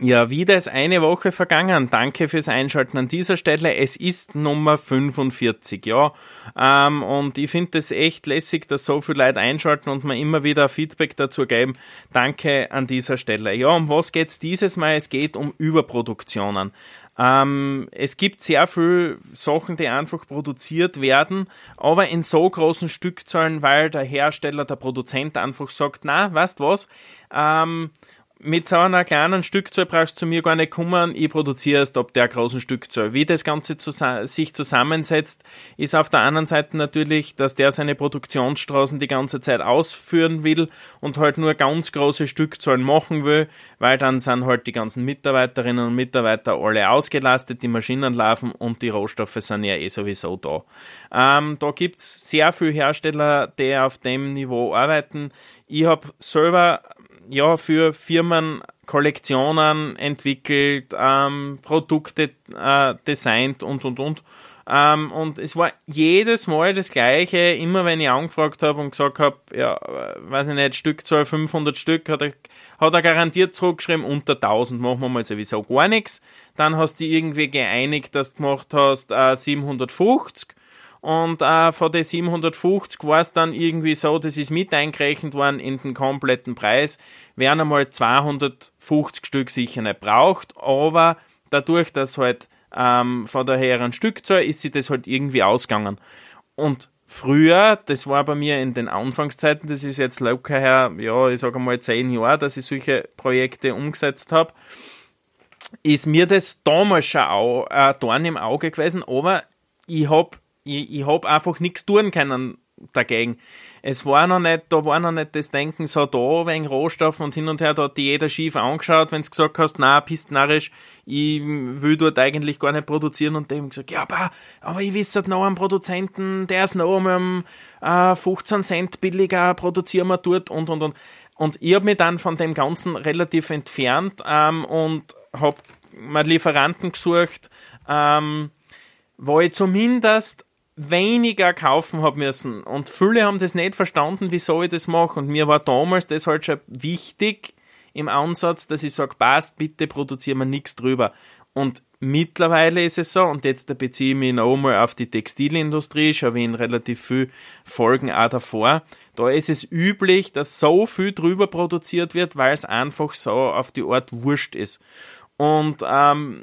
Ja, wieder ist eine Woche vergangen. Danke fürs Einschalten an dieser Stelle. Es ist Nummer 45, ja. Ähm, und ich finde es echt lässig, dass so viele Leute einschalten und mir immer wieder Feedback dazu geben. Danke an dieser Stelle. Ja, um was geht's dieses Mal? Es geht um Überproduktionen. Ähm, es gibt sehr viele Sachen, die einfach produziert werden, aber in so großen Stückzahlen, weil der Hersteller, der Produzent einfach sagt, na, weißt was, ähm, mit so einer kleinen Stückzahl brauchst du zu mir gar nicht kommen, ich produziere es ab der großen Stückzahl. Wie das Ganze zus sich zusammensetzt, ist auf der anderen Seite natürlich, dass der seine Produktionsstraßen die ganze Zeit ausführen will und halt nur ganz große Stückzahlen machen will, weil dann sind halt die ganzen Mitarbeiterinnen und Mitarbeiter alle ausgelastet, die Maschinen laufen und die Rohstoffe sind ja eh sowieso da. Ähm, da gibt's sehr viele Hersteller, die auf dem Niveau arbeiten. Ich habe selber ja, für Firmen Kollektionen entwickelt, ähm, Produkte äh, designt und, und, und. Ähm, und es war jedes Mal das Gleiche, immer wenn ich angefragt habe und gesagt habe, ja, weiß ich nicht, Stückzahl 500 Stück, hat er, hat er garantiert zurückgeschrieben, unter 1000 machen wir mal sowieso gar nichts. Dann hast du irgendwie geeinigt, dass du gemacht hast äh, 750 und äh, von den 750 war es dann irgendwie so, das ist mit eingerechnet worden in den kompletten Preis, werden einmal 250 Stück sicher nicht braucht, aber dadurch, dass halt ähm, von der höheren Stückzahl ist sie das halt irgendwie ausgegangen. Und früher, das war bei mir in den Anfangszeiten, das ist jetzt locker her, ja, ich sage mal zehn Jahre, dass ich solche Projekte umgesetzt habe, ist mir das damals schon auch äh, Dorn im Auge gewesen, aber ich habe ich, ich habe einfach nichts tun können dagegen. Es war noch nicht, da war noch nicht das Denken so da wegen Rohstoff und hin und her, da hat die jeder schief angeschaut, wenn du gesagt hast, na, bist narrisch, ich will dort eigentlich gar nicht produzieren und dem gesagt, ja, aber, aber ich wisse noch einen Produzenten, der ist noch um äh, 15 Cent billiger, produzieren wir dort und und und. Und ich habe mich dann von dem Ganzen relativ entfernt ähm, und habe mir Lieferanten gesucht, ähm, wo ich zumindest weniger kaufen habe müssen. Und viele haben das nicht verstanden, wieso ich das mache. Und mir war damals das halt schon wichtig im Ansatz, dass ich sage, passt, bitte produzieren wir nichts drüber. Und mittlerweile ist es so, und jetzt beziehe ich mich noch einmal auf die Textilindustrie, schon wie in relativ viel Folgen auch davor, da ist es üblich, dass so viel drüber produziert wird, weil es einfach so auf die Art wurscht ist. Und ähm,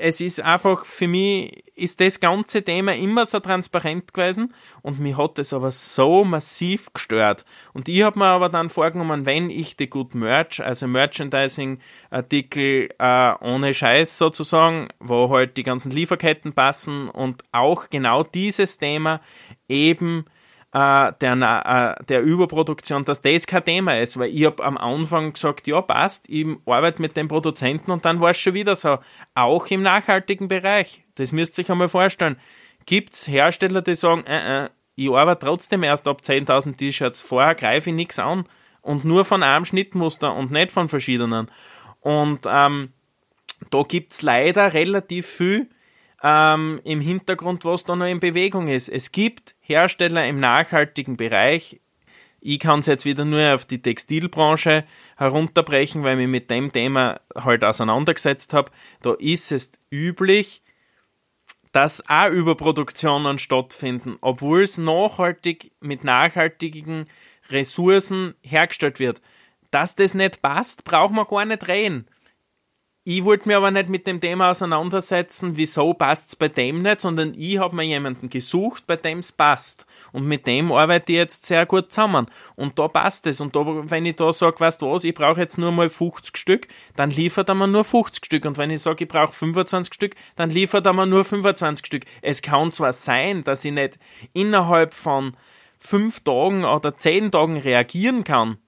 es ist einfach für mich ist das ganze Thema immer so transparent gewesen und mich hat das aber so massiv gestört. Und ich habe mir aber dann vorgenommen, wenn ich die Good Merch, also Merchandising-Artikel äh, ohne Scheiß sozusagen, wo halt die ganzen Lieferketten passen und auch genau dieses Thema eben äh, der, äh, der Überproduktion, dass das kein Thema ist, weil ich habe am Anfang gesagt, ja passt, ich arbeite mit dem Produzenten und dann war es schon wieder so, auch im nachhaltigen Bereich, das müsst ihr euch einmal vorstellen, gibt es Hersteller, die sagen, äh, äh, ich arbeite trotzdem erst ab 10.000 T-Shirts, vorher greife ich nichts an. Und nur von einem Schnittmuster und nicht von verschiedenen. Und ähm, da gibt es leider relativ viel ähm, im Hintergrund, was da noch in Bewegung ist. Es gibt Hersteller im nachhaltigen Bereich. Ich kann es jetzt wieder nur auf die Textilbranche herunterbrechen, weil ich mich mit dem Thema halt auseinandergesetzt habe. Da ist es üblich, dass auch Überproduktionen stattfinden, obwohl es nachhaltig mit nachhaltigen Ressourcen hergestellt wird. Dass das nicht passt, braucht man gar nicht reden. Ich wollte mir aber nicht mit dem Thema auseinandersetzen, wieso passt es bei dem nicht, sondern ich habe mir jemanden gesucht, bei dem es passt. Und mit dem arbeite ich jetzt sehr gut zusammen. Und da passt es. Und da, wenn ich da sage, weißt du was, ich brauche jetzt nur mal 50 Stück, dann liefert er mir nur 50 Stück. Und wenn ich sage, ich brauche 25 Stück, dann liefert er mir nur 25 Stück. Es kann zwar sein, dass ich nicht innerhalb von fünf Tagen oder zehn Tagen reagieren kann,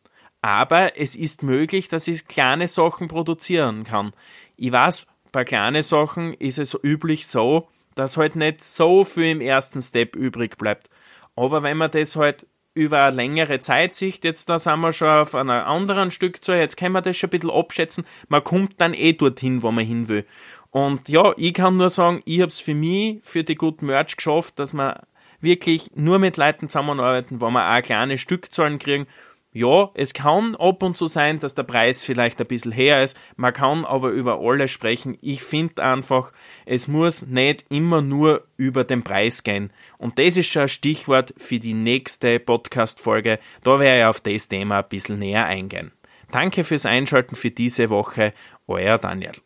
aber es ist möglich, dass ich kleine Sachen produzieren kann. Ich weiß, bei kleinen Sachen ist es üblich so, dass halt nicht so viel im ersten Step übrig bleibt. Aber wenn man das halt über eine längere Zeit sieht, jetzt da sind wir schon auf einer anderen Stückzahl, jetzt können wir das schon ein bisschen abschätzen, man kommt dann eh dorthin, wo man hin will. Und ja, ich kann nur sagen, ich habe es für mich, für die Good Merch geschafft, dass wir wirklich nur mit Leuten zusammenarbeiten, wo wir auch kleine Stückzahlen kriegen ja, es kann ab und zu sein, dass der Preis vielleicht ein bisschen höher ist. Man kann aber über alles sprechen. Ich finde einfach, es muss nicht immer nur über den Preis gehen. Und das ist schon ein Stichwort für die nächste Podcast-Folge. Da werde ich auf das Thema ein bisschen näher eingehen. Danke fürs Einschalten für diese Woche. Euer Daniel.